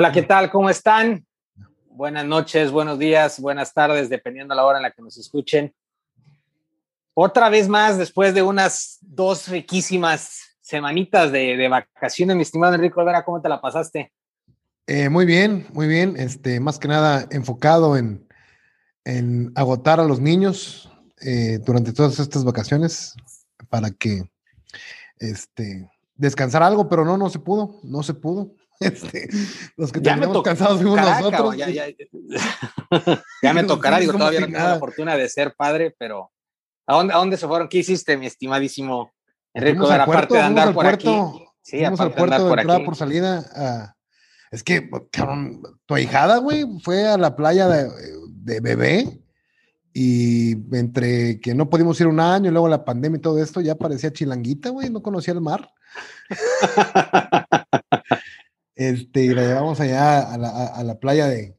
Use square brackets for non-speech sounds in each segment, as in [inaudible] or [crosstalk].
Hola, ¿qué tal? ¿Cómo están? Buenas noches, buenos días, buenas tardes, dependiendo la hora en la que nos escuchen. Otra vez más, después de unas dos riquísimas semanitas de, vacaciones, mi estimado Enrique Olvera, ¿cómo te la pasaste? Eh, muy bien, muy bien. Este, más que nada enfocado en, agotar a los niños eh, durante todas estas vacaciones para que este, descansar algo, pero no, no se pudo, no se pudo. [laughs] Este, los que ya tenemos cansados fuimos nosotros. Ya, ya, [laughs] ya me tocará, digo, todavía no tengo la fortuna de ser padre, pero ¿a dónde, ¿a dónde se fueron? ¿Qué hiciste, mi estimadísimo Enrico? Aparte de andar por aquí. Sí, fuimos al puerto de, entrada por salida. es que, cabrón, tu ahijada, güey, fue a la playa de, de bebé y entre que no pudimos ir un año y luego la pandemia y todo esto, ya parecía chilanguita, güey, no conocía el mar. [laughs] Este, y la llevamos allá a la, a, la playa de,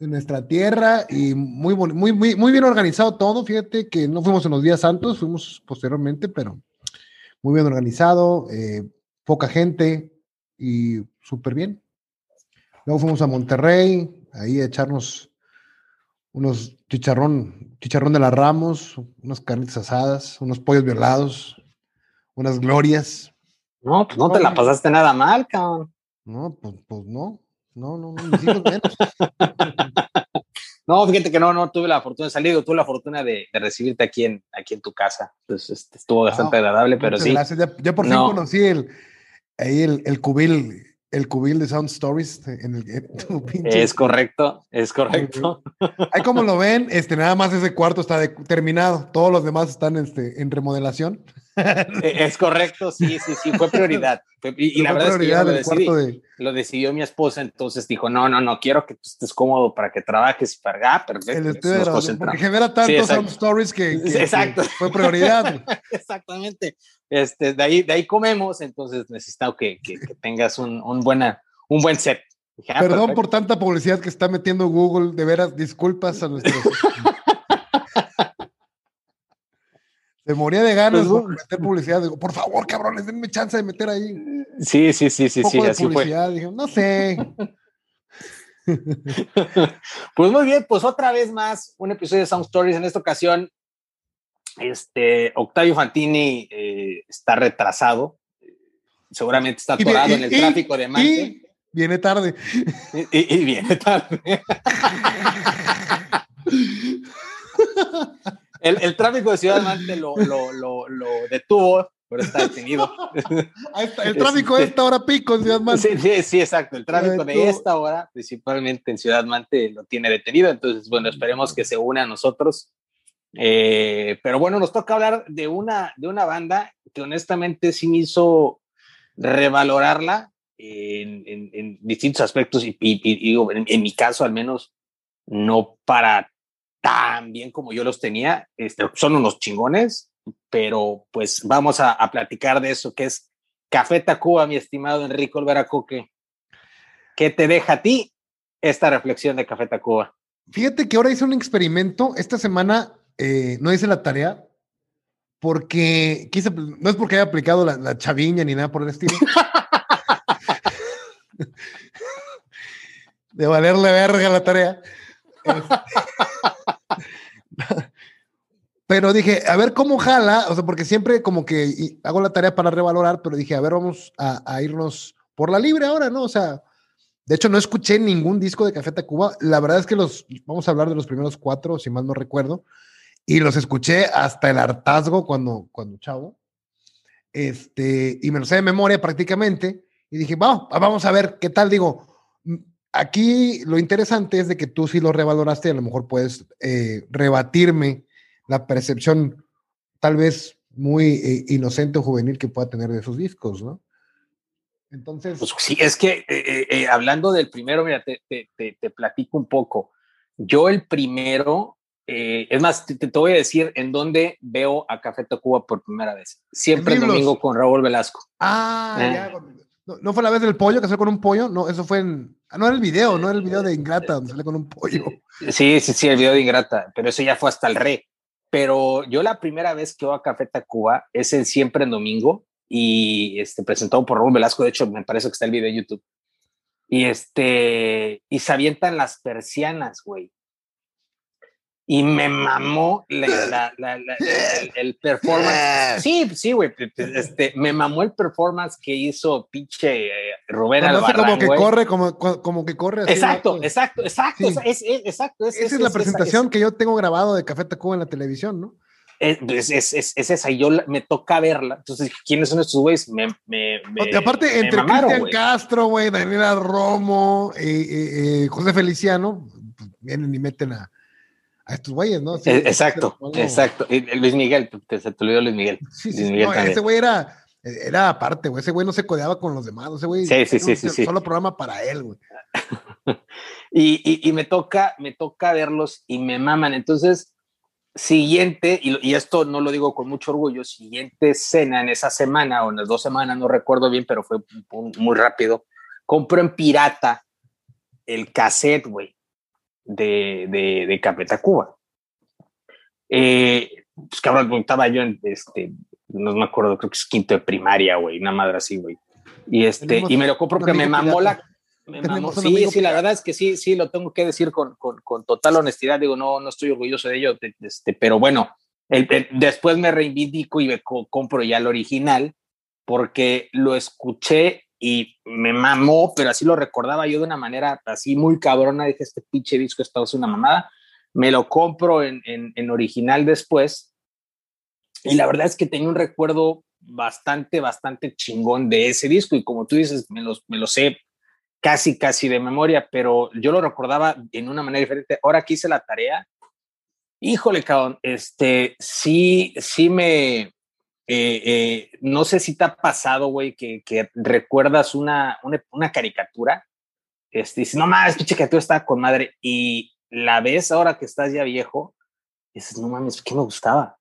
de, nuestra tierra y muy, muy, muy, muy bien organizado todo. Fíjate que no fuimos en los días santos, fuimos posteriormente, pero muy bien organizado, eh, poca gente y súper bien. Luego fuimos a Monterrey, ahí a echarnos unos chicharrón, chicharrón de las Ramos, unas carnitas asadas, unos pollos violados, unas glorias. No, pues no te la pasaste nada mal, cabrón. No, pues, pues no. No, no, no, mis hijos menos. [laughs] no, fíjate que no, no tuve la fortuna de salir, tuve la fortuna de, de recibirte aquí en, aquí en tu casa. Entonces este, estuvo bastante ah, agradable, pero sí. Gracias. Ya, por fin conocí el, ahí el, el cubil el cubil de Sound Stories en el [laughs] es correcto, es correcto. Ahí como lo [laughs] ven, este nada más ese cuarto está terminado, todos los demás están este, en remodelación. [laughs] E, es correcto, sí, sí, sí, fue prioridad. [laughs] y, la verdad es que lo, lo, decidió mi esposa, entonces dijo, no, no, no, quiero que tú estés cómodo para que trabajes para ah, perfecto. porque genera tantos stories que, Exacto. fue prioridad. [laughs] Exactamente. Este, de, ahí, de ahí comemos, entonces necesito que, que, tengas un, un, buena, un buen set. Ah, Perdón por tanta publicidad que está metiendo Google, de veras, disculpas a nuestros... Se moría de ganas pues, meter publicidad. Digo, por favor, cabrones, denme chance de meter ahí. Sí, sí, sí, sí, sí. Así publicidad. Dije, no sé. [laughs] pues muy bien, pues otra vez más un episodio de Sound Stories. En esta ocasión, este Octavio Fantini eh, está retrasado. Seguramente está atorado en el tráfico de Mante. viene tarde. Y, y viene tarde. [laughs] El, tráfico de Ciudad Mante lo, detuvo, pero está detenido. [laughs] el tráfico de esta hora pico en Ciudad Mante. Sí, sí, exacto. El tráfico de esta hora, principalmente en Ciudad Mante, lo tiene detenido. Entonces, bueno, esperemos que se une a nosotros. Eh, pero bueno, nos toca hablar de una, de una banda que honestamente sí me hizo revalorarla en, distintos aspectos y, digo, en, mi caso al menos, no para tan bien como yo los tenía. Este, son unos chingones, pero pues vamos a, platicar de eso, que es Café Tacuba, mi estimado Enrico Olvera Coque. ¿Qué te deja a ti esta reflexión de Café Tacuba? Fíjate que ahora hice un experimento. Esta semana eh, no hice la tarea porque quise, no es porque haya aplicado la, la chaviña ni nada por el estilo. [laughs] de valerle verga la tarea. [laughs] pero dije, a ver cómo jala, o sea, porque siempre como que hago la tarea para revalorar, pero dije, a ver, vamos a, irnos por la libre ahora, ¿no? O sea, de hecho no escuché ningún disco de Café Tacuba, la verdad es que los, vamos a hablar de los primeros cuatro, si mal no recuerdo, y los escuché hasta el hartazgo cuando, cuando chavo, este, y me lo sé de memoria prácticamente, y dije, vamos, vamos a ver qué tal, digo, Aquí lo interesante es de que tú sí lo revaloraste y a lo mejor puedes eh, rebatirme la percepción tal vez muy eh, inocente o juvenil que pueda tener de esos discos, ¿no? Entonces... Pues sí, es que eh, hablando del primero, mira, te, te, platico un poco. Yo el primero, es más, te, voy a decir en dónde veo a Café Tacuba por primera vez. Siempre el domingo con Raúl Velasco. Ah, ya, no, fue la vez del pollo que salió con un pollo? No, eso fue en. Ah, no era el video, no era el video de Ingrata donde sale con un pollo. Sí, sí, sí, el video de Ingrata, pero eso ya fue hasta el re. Pero yo la primera vez que voy a Café Tacuba es en Siempre en Domingo y este, presentado por Raúl Velasco. De hecho, me parece que está el video en YouTube. Y este, y se avientan las persianas, güey. Y me mamó la, la, la, el, el, performance. [laughs] Sí, sí, güey. Este, me mamó el performance que hizo pinche eh, Rubén Cuando hace Albarrán, como que güey. corre, como, como que corre. así, Exacto, ¿no? exacto, exacto. Sí. es, es- exacto. Es, Esa es la presentación que yo tengo grabado de Café Tacuba en la televisión, ¿no? Es, es, es, es- es esa, y yo la- me toca verla. Entonces, ¿quiénes son estos güeyes? Me, me, me- aparte, me entre Cristian. Castro, güey, Daniela Romo, eh, eh, eh, José Feliciano, pues, vienen y meten a, a estos güeyes, ¿no? Sí, Eh, Exacto, exacto. Y, Luis Miguel, te, te, te olvidó Luis Miguel. Sí, Luis Miguel no, ese güey era, era aparte, güey. Ese güey no se codeaba con los demás. Ese güey Sí, sí, sí, sí, sí. solo programa para él, güey. [laughs] Y, y, y me toca, me toca verlos y me maman. Entonces, siguiente, y, y esto no lo digo con mucho orgullo, siguiente cena en esa semana o en las dos semanas, no recuerdo bien, pero fue muy rápido. Compro en pirata el cassette, güey, de, de, de Café Tacuba. Eh, pues cabrón, estaba yo en este, no me acuerdo, creo que es quinto de primaria, güey, una madre así, güey. Y este, y me lo compro porque me mamó pirata. la. Me mamó. Sí, sí, la verdad es que sí, sí, lo tengo que decir con, con, con total honestidad. Digo, no, no estoy orgulloso de ello, de- de este, pero bueno, el- el- después me reivindico y me co- compro ya el original porque lo escuché y me mamó, pero así lo recordaba yo de una manera así muy cabrona. Dije, este pinche disco está es una mamada. Me lo compro en, en, en original después. Y la verdad es que tenía un recuerdo bastante, bastante chingón de ese disco. Y como tú dices, me, los, me lo sé casi, casi de memoria, pero yo lo recordaba en una manera diferente. Ahora que hice la tarea, híjole, cabrón, este, sí, sí me, eh, eh, no sé si te ha pasado, güey, que, que recuerdas una, una, una caricatura, este, dices, no mames, pinche caricatura está con madre, y la ves ahora que estás ya viejo, dices, no mames, ¿qué me gustaba?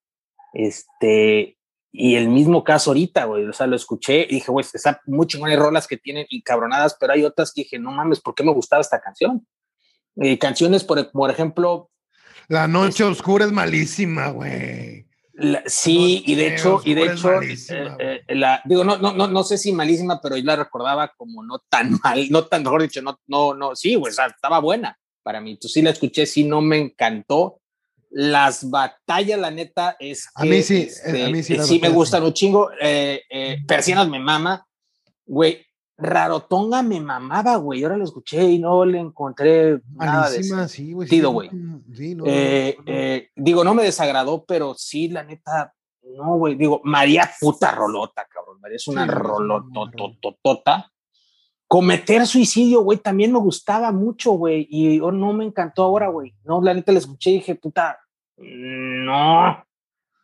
Este, y el mismo caso ahorita, güey, o sea, lo escuché y dije, güey, está muy chingón, hay rolas que tienen y cabronadas, pero hay otras que dije, no mames, ¿por qué me gustaba esta canción? Eh, canciones, por, por ejemplo, La noche oscura es malísima, güey. La- sí, y de Dios, hecho, y de hecho, eh, eh, la, digo, no, no, no, no sé si malísima, pero yo la recordaba como no tan [laughs] mal, no tan, mejor dicho, no, no, no, sí, sea, estaba buena para mí. Tú sí la escuché, sí, no me encantó. Las batallas, la neta, es A que, mí sí, este, a mí sí eh, sí me gustan un chingo. Eh, eh, Persianas me mama, güey. Rarotonga me mamaba, güey. Ahora lo escuché y no le encontré nada de Malísima, sí, güey. no, güey. Sí, no, Eh, no, no. eh, digo, no me desagradó, pero sí, la neta, no, güey. Digo, María puta rolota, cabrón. María es una Sí, rolotototota. Cometer suicidio, güey, también me gustaba mucho, güey. Y oh, no me encantó ahora, güey. No, la neta la escuché y dije, puta, no,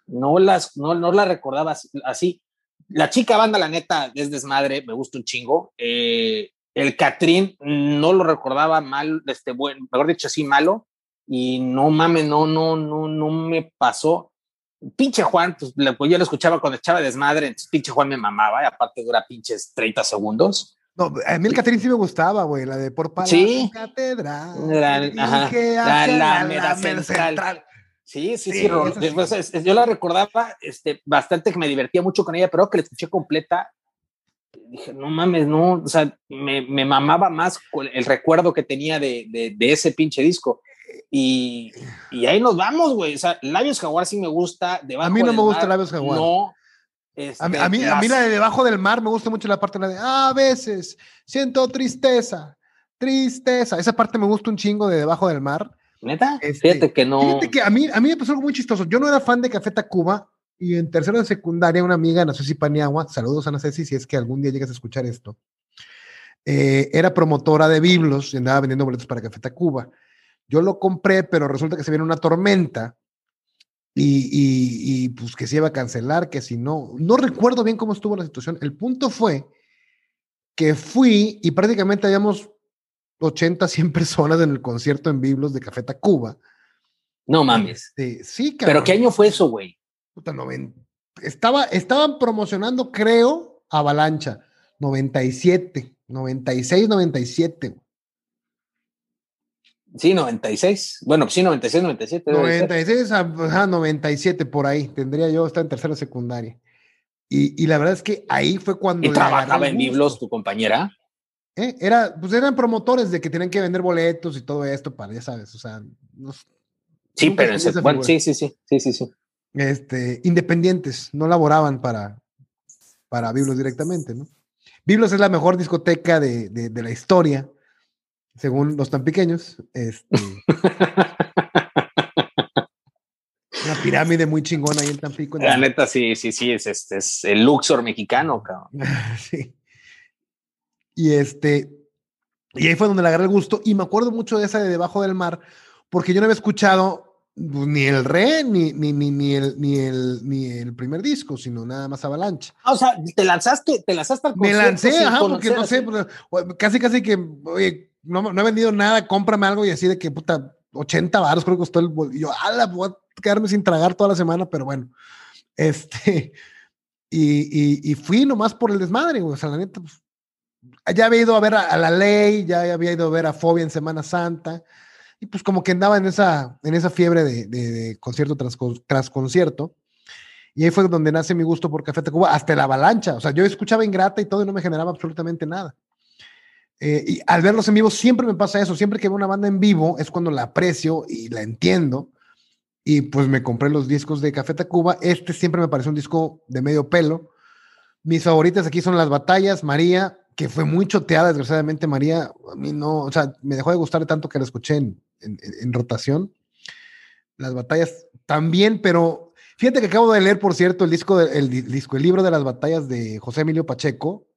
no las, no, no la recordaba así. La chica banda, la neta, es desmadre, me gusta un chingo. Eh, el Catrín no lo recordaba mal, este, bueno, mejor dicho, así malo. Y no mames, no, no, no, no me pasó. Pinche Juan, pues, pues yo lo escuchaba cuando echaba desmadre, entonces pinche Juan me mamaba, y aparte dura pinches 30 segundos. No, a mí el Catrín sí me gustaba, güey, la de por Palacio Sí. Catedral. La- ajá, la Central. Sí, sí, sí. Sí, pues, es- es- yo la recordaba este, bastante que me divertía mucho con ella, pero que la escuché completa. Dije, no mames, no, o sea, me, me mamaba más el recuerdo que tenía de, de, de ese pinche disco. Y, y ahí nos vamos, güey. O sea, Labios Jaguar sí me gusta. Debajo A mí no del me gusta Mar, Labios Jaguar. No. A mí, Este, a, mí, a mí las- la de debajo del mar me gusta mucho la parte la de "Ah, a veces siento tristeza, tristeza. Esa parte me gusta un chingo de debajo del mar. ¿Neta? Este, Fíjate que no. Fíjate que a mí, a mí me pasó algo muy chistoso. Yo no era fan de Café Tacuba y en tercero de secundaria una amiga, Ana Ceci Paniagua, saludos a Ana Ceci si es que algún día llegas a escuchar esto, eh, era promotora de biblos y andaba vendiendo boletos para Café Tacuba. Yo lo compré, pero resulta que se viene una tormenta y, y- y, pues que se iba a cancelar, que si no, no recuerdo bien cómo estuvo la situación. El punto fue que fui y prácticamente habíamos 80, 100 personas en el concierto en biblos de Café Tacuba. No mames. Este, sí, ¿Pero cabrón. qué año fue eso, güey? Puta, noven- Estaba, estaban promocionando, creo, Avalancha. 97, 96, 97. güey. Sí, 96. Bueno, sí, 96, 97. debe ser. 96 a ajá, 97, por ahí. Tendría yo, estaba en tercera secundaria. Y, y la verdad es que ahí fue cuando. ¿Y trabajaba en. Biblos tu compañera? ¿Eh? Era, pues eran promotores de que tenían que vender boletos y todo esto para, ya sabes, o sea. sí, pero ese, bueno, sí, sí, sí, sí, sí, sí. Este, independientes, no laboraban para, para Biblos directamente, ¿no? Biblos es la mejor discoteca de, de, la historia, según los tan pequeños. Este, [laughs] una pirámide muy chingona ahí en Tampico. La neta, sí, sí, sí, es, este, es el Luxor mexicano, cabrón. [laughs] sí. Y este, y ahí fue donde le agarré el gusto. Y me acuerdo mucho de esa de Debajo del Mar, porque yo no había escuchado pues, ni el re, ni, ni, ni, ni, el, ni, el, ni el primer disco, sino nada más Avalancha. Ah, o sea, te lanzaste, te lanzaste al Me lancé, ajá, porque no sé, pues, casi, casi que, oye, no, no, he vendido nada, cómprame algo y así de que, puta, 80 baros creo que costó el Y yo, ala, voy a quedarme sin tragar toda la semana, pero bueno. [laughs] Este, y, y, y fui nomás por el desmadre, güey. O sea, la neta, pues, ya había ido a ver a, La Ley, ya había ido a ver a Fobia en Semana Santa, y pues como que andaba en esa, en esa fiebre de, concierto tras, concierto. Y ahí fue donde nace mi gusto por Café Tacuba, hasta la avalancha. O sea, yo escuchaba Ingrata y todo y no me generaba absolutamente nada. Eh, y al verlos en vivo siempre me pasa eso. Siempre que veo una banda en vivo es cuando la aprecio y la entiendo. Y pues me compré los discos de Café Tacuba. Este siempre me pareció un disco de medio pelo. Mis favoritas aquí son Las Batallas, María, que fue muy choteada, desgraciadamente María, a mí no, o sea, me dejó de gustar tanto que la escuché en, en, rotación. Las batallas también, pero fíjate que acabo de leer, por cierto, el disco, el, disco, el libro de las batallas de José Emilio Pacheco,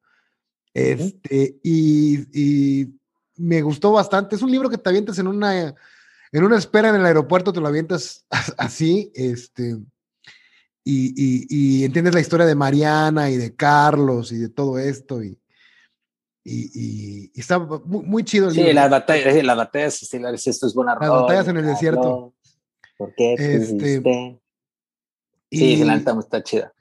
este, y, y, me gustó bastante. Es un libro que te avientas en una, en una espera en el aeropuerto, te lo avientas [laughs] así, este, y, y, y entiendes la historia de Mariana y de Carlos y de todo esto, y, y, y, está muy, muy, chido. El sí, las batallas, las batallas estelares, esto es buena Las batallas en el desierto. ¿Por qué? Este, sí, y, la está chida.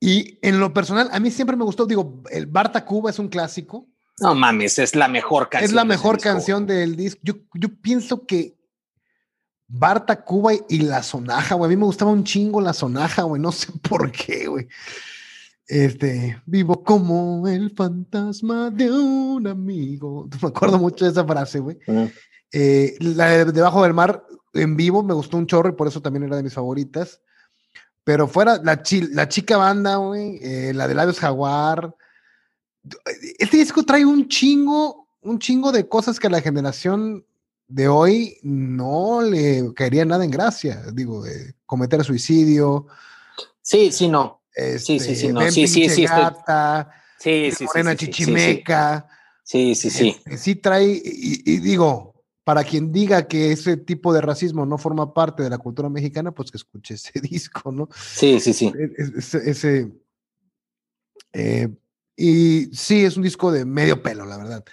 Y en lo personal, a mí siempre me gustó, digo, el Barta Cuba es un clásico. No mames, es la mejor canción. Es la mejor canción del disco. Yo, yo pienso que Barta Cuba y, la sonaja, güey. A mí me gustaba un chingo la sonaja, güey. No sé [laughs] por qué, güey. Este, vivo como el fantasma de un amigo. [laughs] Me acuerdo mucho de esa frase, güey. Eh, la de Debajo del Mar en vivo me gustó un chorro y por eso también era de mis favoritas. Pero fuera la, la chica banda, güey, eh, la de Labios Jaguar. Este disco trae un chingo, un chingo de cosas que a la generación de hoy no le caería nada en gracia. Digo, cometer suicidio. Sí, sí, no sí, sí, sí, no, sí, sí, sí, gata, sí, sí, Morena Chichimeca. Sí, sí, sí. Este, sí trae, y, digo, para quien diga que ese tipo de racismo no forma parte de la cultura mexicana, pues que escuche ese [laughs] disco, ¿no? Sí, sí, sí. E, ese, eh, y sí, es un disco de medio pelo, la verdad.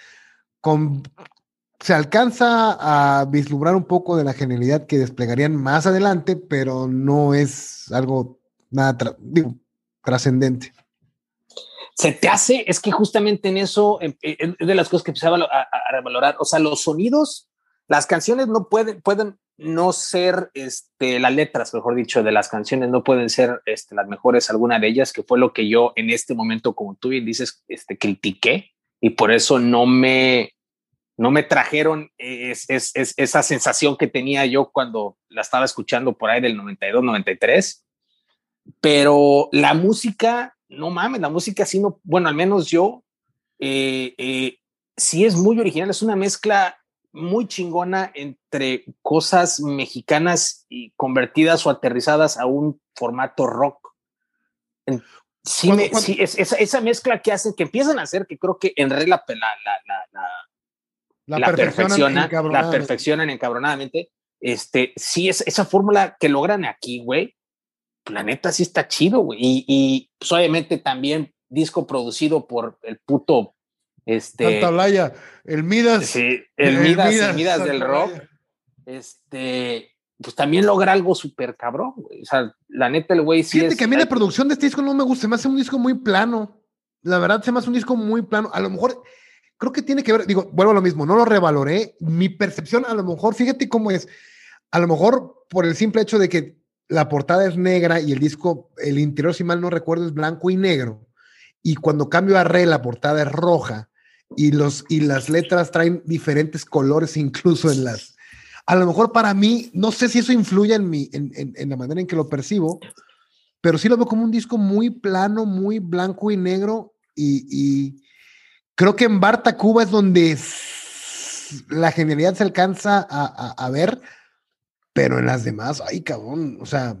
Con, se alcanza a vislumbrar un poco de la genialidad que desplegarían más adelante, pero no es algo nada, digo, trascendente. Se te hace, es que justamente en eso em, eh, es de las cosas que empezaba a, revalorar. O sea, los sonidos, las canciones no pueden, pueden no ser este, las letras, mejor dicho, de las canciones no pueden ser este, las mejores, alguna de ellas, que fue lo que yo en este momento, como tú bien dices, este, critiqué y por eso no me, no me trajeron es, es, esa sensación que tenía yo cuando la estaba escuchando por ahí del 92, 93 pero la música, no mames, la música sí no, bueno, al menos yo, eh, eh, sí es muy original, es una mezcla muy chingona entre cosas mexicanas y convertidas o aterrizadas a un formato rock. Sí, sí es, esa, mezcla que hacen, que empiezan a hacer, que creo que en realidad la, la, la, perfeccionan, la perfeccionan encabronadamente. Este, sí, es esa fórmula que logran aquí, güey, planeta sí está chido, güey. Y, y pues, obviamente también disco producido por el puto. Este, el Midas. Sí, el, Midas, el Midas del rock. Este, pues también logra algo súper cabrón, güey. O sea, la neta, el güey sí. Fíjate que a mí la producción de este disco no me gusta, se me hace un disco muy plano. La verdad, se me hace un disco muy plano. A lo mejor creo que tiene que ver, digo, vuelvo a lo mismo, no lo revaloré. Mi percepción, a lo mejor, fíjate cómo es. A lo mejor por el simple hecho de que la portada es negra y el disco, el interior, si mal no recuerdo, es blanco y negro. Y cuando cambio a re, la portada es roja. y, los, y las letras traen diferentes colores incluso en las... A lo mejor para mí, no sé si eso influye en, mi, en, en, la manera en que lo percibo, pero sí lo veo como un disco muy plano, muy blanco y negro y, creo que en Barta Cuba es donde la genialidad se alcanza a, a ver, pero en las demás, ay cabrón, o sea,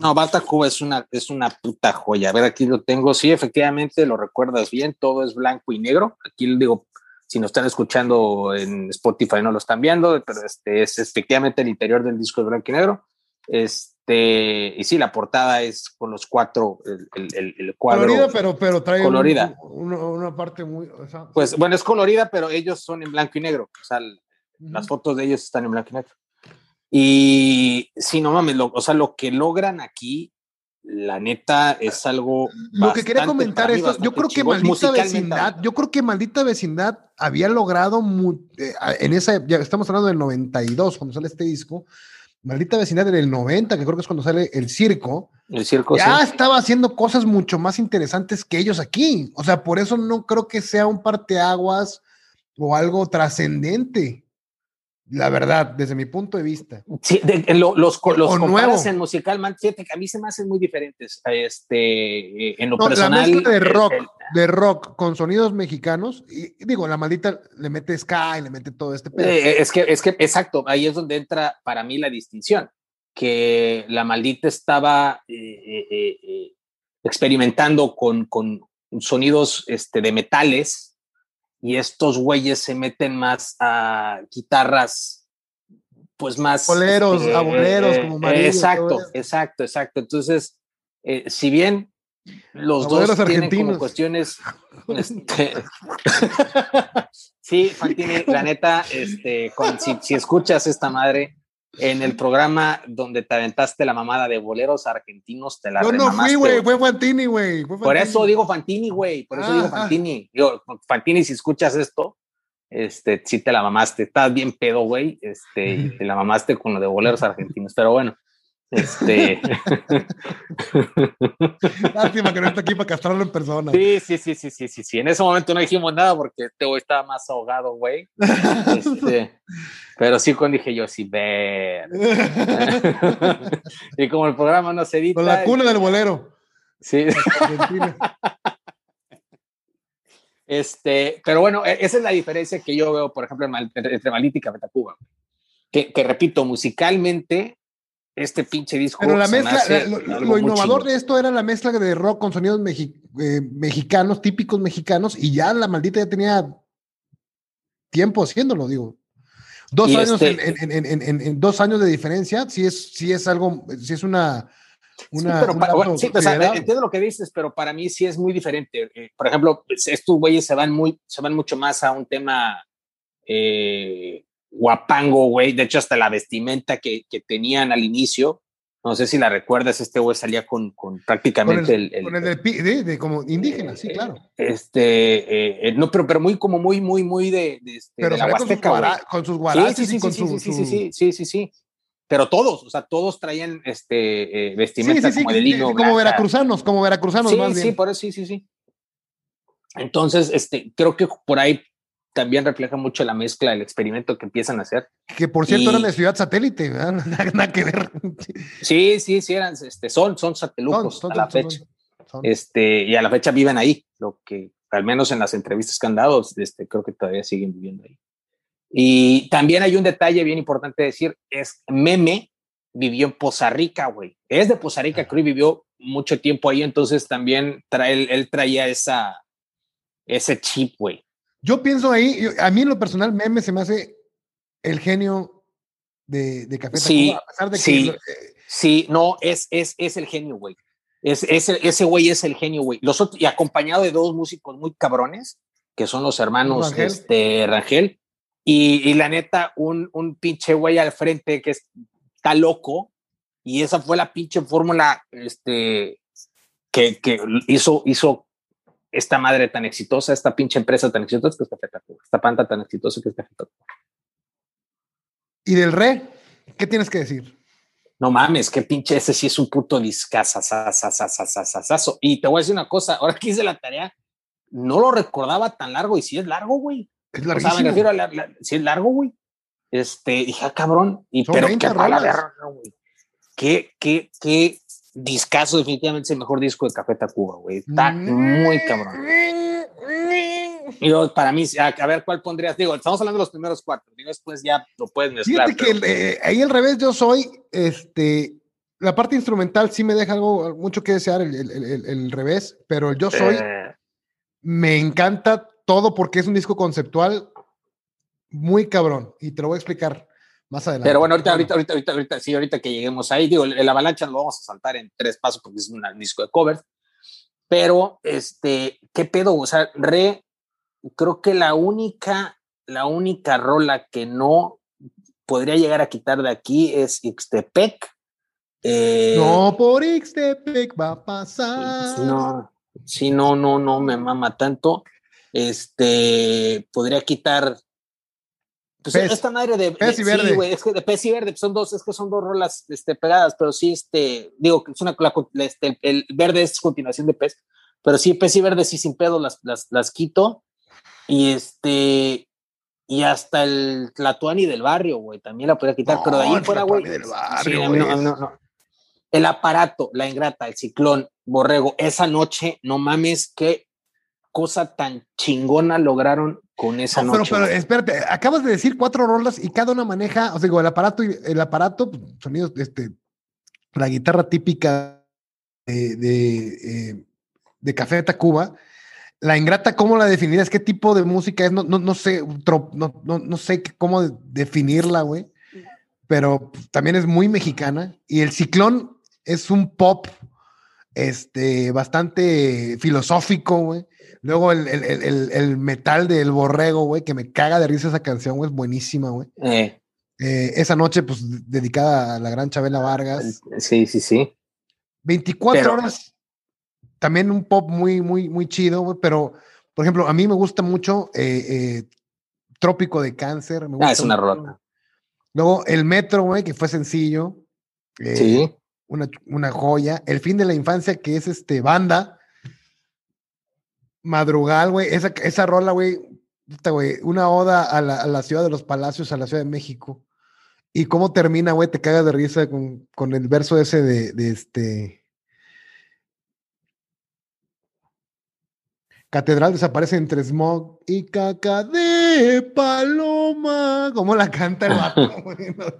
no, Balta Cuba es una, es una puta joya. A ver, aquí lo tengo. Sí, efectivamente, lo recuerdas bien. Todo es blanco y negro. Aquí digo, si nos están escuchando en Spotify no lo están viendo, pero este es efectivamente el interior del disco de blanco y negro. Este, y sí, la portada es con los cuatro, el, el, el cuadro. Colorida, pero, pero trae colorida. una, parte muy. pues bueno, es colorida, pero ellos son en blanco y negro. O sea, las fotos de ellos están en blanco y negro. Y si no mames, o sea, lo que logran aquí, la neta, es algo. Lo que quería comentar es, yo creo que maldita vecindad, yo creo que maldita vecindad había logrado eh, en esa, ya estamos hablando del 92, cuando sale este disco. Maldita vecindad del 90, que creo que es cuando sale el circo. El circo, Ya estaba haciendo cosas mucho más interesantes que ellos aquí. O sea, por eso no creo que sea un parteaguas o algo trascendente. La verdad, desde mi punto de vista. Sí, los, los comparas en musical, fíjate que a mí se me hacen muy diferentes. Este, eh, en lo personal. La de rock, de rock con sonidos mexicanos, y digo, la maldita le mete Sky, le mete todo este pedo. Eh, es que, es que, exacto, ahí es donde entra para mí la distinción, que la maldita estaba eh, experimentando con, con sonidos este, de metales y estos güeyes se meten más a guitarras, pues más... Boleros, este, a boleros, como María. Exacto, exacto, exacto. Entonces, eh, si bien los dos tienen como cuestiones... [laughs] Este, [laughs] sí, Fantini, la neta, este, si, si escuchas esta madre, en el programa donde te aventaste la mamada de boleros argentinos, te la Yo no fui, güey, fue Fantini, güey. Por eso digo Fantini, güey, por eso digo Fantini. Yo, Fantini, si escuchas esto, este, sí te la mamaste. Estás bien pedo, güey, este, y te la mamaste con lo de boleros argentinos, pero bueno. Este. [laughs] Lástima que no está aquí para castrarlo en persona. Sí, sí, sí, sí, sí, sí, sí. En ese momento no dijimos nada porque este güey estaba más ahogado, güey. Este, pero sí cuando dije yo, sí, ver. [laughs] y como el programa no se edita. Con la cuna del bolero. Sí. Este, pero bueno, e, esa es la diferencia que yo veo, por ejemplo, entre Malita y Café Tacuba. Que, que repito, musicalmente este pinche disco. Pero la mezcla, lo, innovador de esto era la mezcla de rock con sonidos eh, mexicanos, típicos mexicanos, y ya la maldita ya tenía tiempo haciendo,lo digo. Dos años este en, dos años de diferencia, sí es, sí es algo, sí es una. una entiendo lo que dices, pero para mí sí es muy diferente. Eh, por ejemplo, pues, estos güeyes se van muy, se van mucho más a un tema eh, guapango, güey. De hecho, hasta la vestimenta que, que, tenían al inicio, no sé si la recuerdas, este güey salía con, con prácticamente el, Con el de, de, como indígena, sí, claro. Este, eh, no, pero, pero muy, como muy, muy, muy de, de, este, pero de la Huasteca, con, sus guaraches sí, sí, y con sí, su, sí, sí, sí, sí, sí, sí, Pero todos, o sea, todos traían este, eh, vestimenta como de lino. Como veracruzanos, como veracruzanos más bien. Sí, por eso, sí, sí, sí. Entonces, este, creo que por ahí también refleja mucho la mezcla, el experimento que empiezan a hacer. Que por cierto eran de ciudad satélite, [laughs] nada, que ver. Sí, sí, sí, eran, este, son, son satelucos a la fecha. Este, y a la fecha viven ahí, lo que al menos en las entrevistas que han dado, este, creo que todavía siguen viviendo ahí. Y también hay un detalle bien importante decir, es Meme vivió en Poza Rica, güey. Es de Poza Rica, creo, y vivió mucho tiempo ahí, entonces también trae, él traía esa, ese chip, güey. Yo pienso ahí, a mí en lo personal, Meme se me hace el genio de, de Café sí, a pesar de sí, que. sí, no, es, es, es el genio, güey. Es, es, ese güey es el genio, güey. Los y acompañado de dos músicos muy cabrones, que son los hermanos Rangel. Este, Rangel. Y, y, la neta, un, un pinche güey al frente que está loco. Y esa fue la pinche fórmula este, que, que hizo, hizo esta madre tan exitosa, esta pinche empresa tan exitosa que es Café Tacuba, esta panta tan exitosa que es Café Tacuba. ¿Y del re? ¿Qué tienes que decir? No mames, qué pinche ese sí es un puto discazazazazazazazazo. Y te voy a decir una cosa, ahora que hice la tarea, no lo recordaba tan largo y sí es largo, güey. Es O sea, me refiero a la, la- sí es largo, güey. Este, dije, ah, cabrón. Y Son pero 20 qué güey. Qué, qué, qué discazo, definitivamente es el mejor disco de Café Tacuba, güey. Está Mm. muy cabrón. Yo, para mí, a, a ver cuál pondrías. Digo, estamos hablando de los primeros cuatro. Digo, después ya lo puedes mezclar. Fíjate que eh, ahí al revés yo soy, este, la parte instrumental sí me deja algo, mucho que desear el, el- el- el revés, pero el yo soy, Eh, me encanta todo porque es un disco conceptual muy cabrón y te lo voy a explicar más adelante. Pero bueno, ahorita, ahorita, ahorita, ahorita, ahorita, sí, ahorita que lleguemos ahí, digo, el, el avalancha lo vamos a saltar en tres pasos porque es un disco de covers. Pero, este, ¿qué pedo? O sea, re, creo que la única, la única rola que no podría llegar a quitar de aquí es Ixtepec. Eh, No por Ixtepec va a pasar. no, sí, no, no, no me mama tanto. Este, podría quitar. Pues Pez. esta madre de. Pez de- y verde. Sí, güey, es que de pez y verde pues, son dos, es que son dos rolas este, pegadas, pero sí, este, digo que es una. la- este, el verde es continuación de pez, pero sí, pez y verde sí sin pedo las, las, las quito. Y este. Y hasta el Tlatuani del barrio, güey, también la podría quitar, pero de ahí fuera, güey. Sí, no- no- no. El aparato, la ingrata, el ciclón, borrego, esa noche, no mames, qué cosa tan chingona lograron con esa No, pero, noche. pero espérate, acabas de decir cuatro rolas y cada una maneja, o sea, digo, el aparato, el aparato, pues, sonidos, este, la guitarra típica de, de, eh, de Café Tacuba. La ingrata, ¿cómo la definirías? ¿Qué tipo de música es? No, no, no sé, no, no, no sé cómo definirla, güey. Pero también es muy mexicana. Y el ciclón es un pop este, bastante filosófico, güey. Luego el, el- el- el- metal del borrego, güey, que me caga de risa esa canción, güey, es buenísima, güey. Eh, Eh, esa noche, pues, dedicada a la gran Chabela Vargas. sí, sí, sí. 24 Pero- horas, también un pop muy, muy, muy chido, güey, pero, por ejemplo, a mí me gusta mucho eh, Trópico de Cáncer. me Ah, es una rolota. Luego El Metro, güey, que fue sencillo. Sí. una, una joya. El fin de la infancia, que es este banda. Madrugal, güey. Esa, esa rola, güey. Una oda a la, a la ciudad de los palacios, a la Ciudad de México. Y cómo termina, güey, te cagas de risa con, con el verso ese de, de este. Catedral desaparece entre smog y caca de paloma. ¿Cómo la canta el vato? [laughs]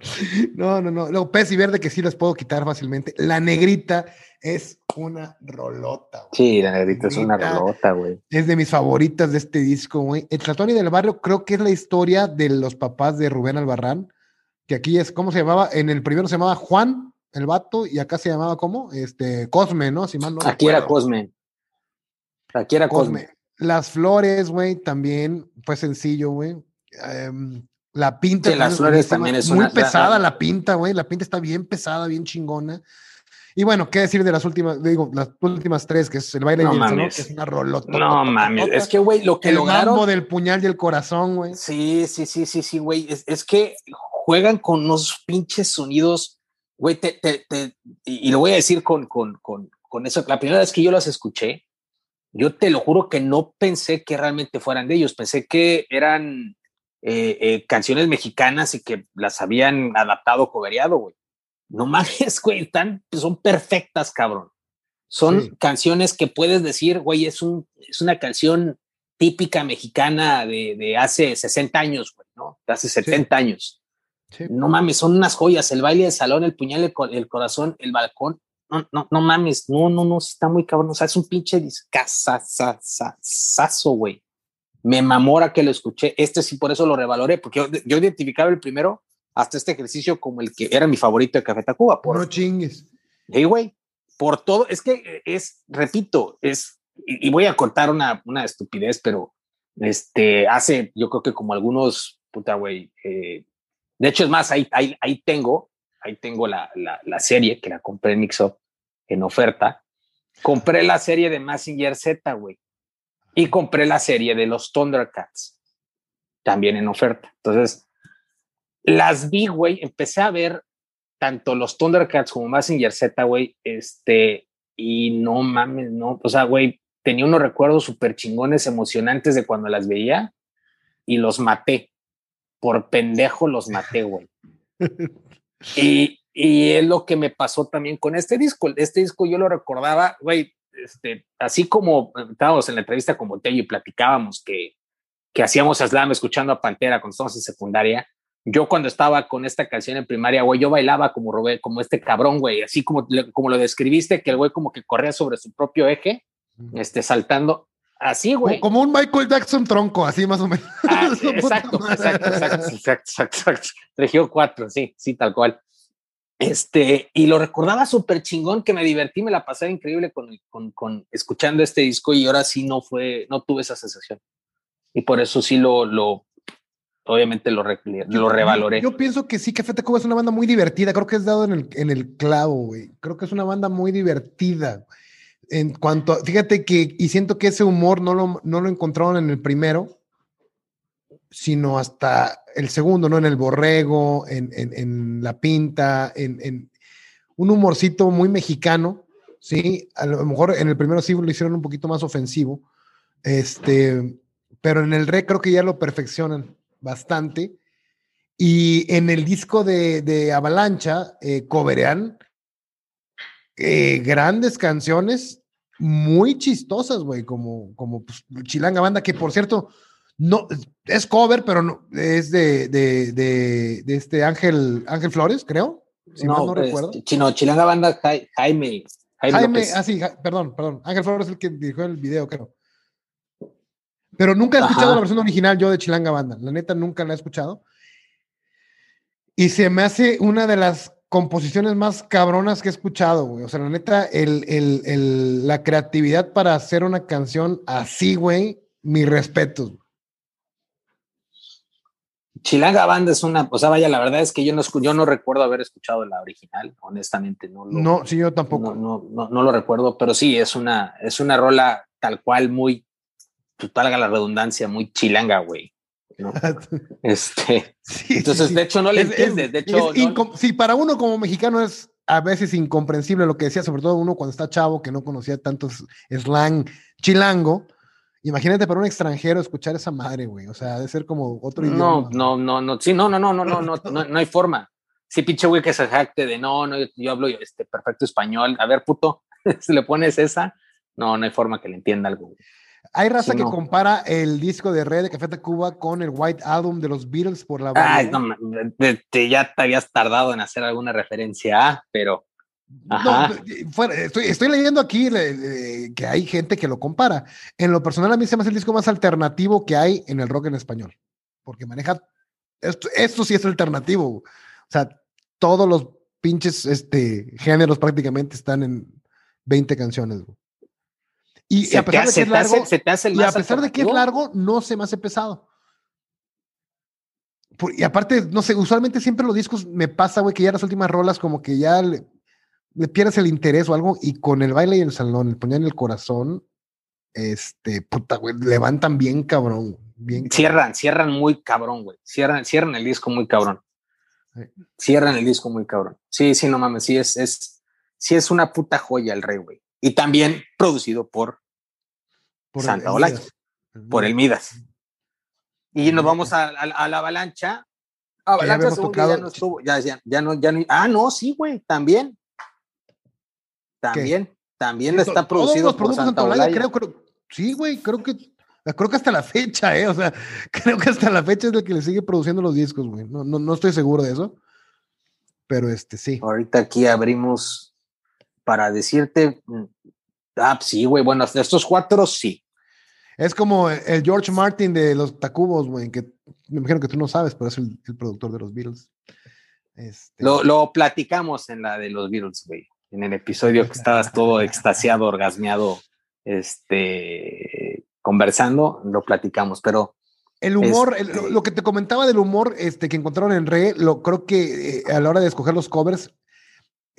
No, no, no. Luego, pez y verde que sí las puedo quitar fácilmente. La negrita es una rolota. güey. Sí, la negrita es una rolota, güey. Es de mis favoritas de este disco, güey. El Tlatoni del Barrio creo que es la historia de los papás de Rubén Albarrán, que aquí es, ¿cómo se llamaba? En el primero se llamaba Juan, el vato, y acá se llamaba, ¿cómo? Este, Cosme, ¿no? Si mal no Aquí era. Cosme. Aquí era Cosme. Cosme. Las flores, güey, también fue sencillo, güey. Em, la pinta. Sí, Las es Flores también es Muy una- pesada la- la pinta, güey. La pinta está bien pesada, bien chingona. Y bueno, ¿qué decir de las últimas? Digo, las últimas tres, que es el baile No y el salón, que es una rolota. No mames, es que, güey, lo que el lograron. mambo del puñal y el corazón, güey. Sí, sí, sí, sí, sí, güey. Es, es que juegan con unos pinches sonidos, güey, te, te, te- y, y lo voy a decir con, con, con, con eso. La primera vez que yo las escuché, yo te lo juro que no pensé que realmente fueran de ellos. Pensé que eran eh, eh, canciones mexicanas y que las habían adaptado, cobereado, güey. No mames, [laughs] güey, están, son perfectas, cabrón. Son Sí. canciones que puedes decir, güey, es, un, es una canción típica mexicana de, de hace 60 años, güey, ¿no? De hace 70 años. Sí. No mames, son unas joyas. El baile del salón, el puñal, el, co- el corazón, el balcón. No, no, no mames, no, no, no, está muy cabrón. O sea, es un pinche discazazazazo, güey. Me mamora que lo escuché. Este sí, por eso lo revaloré, porque yo, yo identificaba el primero hasta este ejercicio como el que era mi favorito de Café Tacuba. Por, No chingues. Sí, güey, por todo, es que es, repito, es, y, y voy a contar una, una estupidez, pero este, hace, yo creo que como algunos, puta, güey, eh, de hecho es más, ahí, ahí, ahí tengo, ahí tengo la, la, la serie que la compré en Mixup en oferta, compré la serie de Massinger Z, güey, y compré la serie de los Thundercats, también en oferta. Entonces, las vi, güey, empecé a ver tanto los Thundercats como Massinger Z, güey, este, y no mames, no, o sea, güey, tenía unos recuerdos súper chingones, emocionantes de cuando las veía y los maté. Por pendejo los maté, güey. [laughs] y, y es lo que me pasó también con este disco. Este disco yo lo recordaba, güey, este, así como estábamos en la entrevista con Botello y platicábamos que, que hacíamos slam escuchando a Pantera cuando estábamos en secundaria, yo cuando estaba con esta canción en primaria, güey, yo bailaba como Robert, como este cabrón, güey, así como, como lo describiste, que el güey como que corría sobre su propio eje, este, saltando, así, güey. Como un Michael Jackson tronco, así más o menos. Ah, [laughs] exacto, exacto, exacto, exacto, exacto, Región 4, sí, sí, tal cual. Este, y lo recordaba súper chingón, que me divertí, me la pasé increíble con, con, con, escuchando este disco y ahora sí no fue, no tuve esa sensación. Y por eso sí lo, lo obviamente lo, lo revaloré. Yo, pienso que sí, Café Tacuba es una banda muy divertida. Creo que es dado en el, en el clavo, güey. Creo que es una banda muy divertida. En cuanto, fíjate que, y siento que ese humor no lo, no lo encontraron en el primero, sino hasta el segundo, ¿no? En el borrego, en, en, en la pinta, en, en, un humorcito muy mexicano, ¿sí? A lo mejor en el primero sí lo hicieron un poquito más ofensivo, este, pero en el re creo que ya lo perfeccionan bastante. Y en el disco de, de Avalancha, eh, coberean eh, grandes canciones muy chistosas, güey, como, como pues, Chilanga Banda, que por cierto, no, es cover, pero no, es de, de, de, de este Ángel, Ángel Flores, creo. Si no, no pues, recuerdo. Chino, Chilanga Banda, Jaime. Jaime, Jaime ah, sí, perdón, perdón. Ángel Flores es el que dirigió el video, creo. Pero nunca he escuchado la versión original yo de Chilanga Banda. La neta, nunca la he escuchado. Y se me hace una de las composiciones más cabronas que he escuchado, güey. O sea, la neta, el, el, el, la creatividad para hacer una canción así, güey, mi respeto. Chilanga Banda es una, o sea, vaya, la verdad es que yo no, yo no recuerdo haber escuchado la original, honestamente, no. no, sí, yo tampoco. No, no, no, lo recuerdo, pero sí, es una, es una rola tal cual muy valga la redundancia, muy chilanga, güey. [laughs] este, entonces, de hecho, no le entiendes. De hecho, sí, para uno como mexicano es a veces incomprensible lo que decía, sobre todo uno cuando está chavo, que no conocía tantos slang chilango. Imagínate para un extranjero escuchar esa madre, güey. O sea, debe ser como otro idioma. No, no, no, no. Sí, no, no, no, no, no, no, [laughs] no, no hay forma. Sí, pinche güey que se jacte de no, no, yo, hablo este perfecto español. A ver, puto, [laughs] si le pones esa, no, no hay forma que le entienda algo. Hay raza que compara el disco de Red de Café Tacuba con el White Album de los Beatles por la banda. Ay, no, ya te habías tardado en hacer alguna referencia pero. No, estoy, leyendo aquí que hay gente que lo compara. En lo personal, a mí se me hace el disco más alternativo que hay en el rock en español. Porque maneja. Esto, esto sí es alternativo. O sea, todos los pinches este, géneros prácticamente están en 20 canciones. Y, a pesar de que es largo, y a pesar de que es largo, no se me hace pesado. y aparte, no sé, usualmente siempre los discos me pasa, güey, que ya las últimas rolas como que ya le, pierdes el interés o algo y con el baile y el salón, el poner en el corazón, este, puta, güey, levantan bien cabrón. Bien cierran, cierran muy cabrón, güey. Cierran, cierran el disco muy cabrón. Cierran el disco muy cabrón. Sí, sí, no mames, sí es, es, sí es una puta joya el rey, güey y también producido por, Santa Olaya, por el Midas. Y nos vamos a, la avalancha. Avalancha ya, no estuvo, ya, ya, no, ya no, ah, no, sí, güey, también. También, también está producido por Santa Olaya. Creo, creo, sí, güey, creo que creo que hasta la fecha, ¿eh? O sea, [laughs] creo que hasta la fecha es el que le sigue produciendo los discos, güey. No, no, no estoy seguro de eso. Pero este sí. Ahorita aquí abrimos para decirte, mm, ah, sí, güey, bueno, de estos cuatro sí. Es como el George Martin de los Tacubos, güey, que me imagino que tú no sabes, pero es el, productor de los Beatles. Este... Lo, lo, platicamos en la de los Beatles, güey, en el episodio que estabas todo extasiado, orgasmeado, este, conversando, lo platicamos, pero... El humor, este lo, que te comentaba del humor este, que encontraron en Re, lo creo que eh, a la hora de escoger los covers,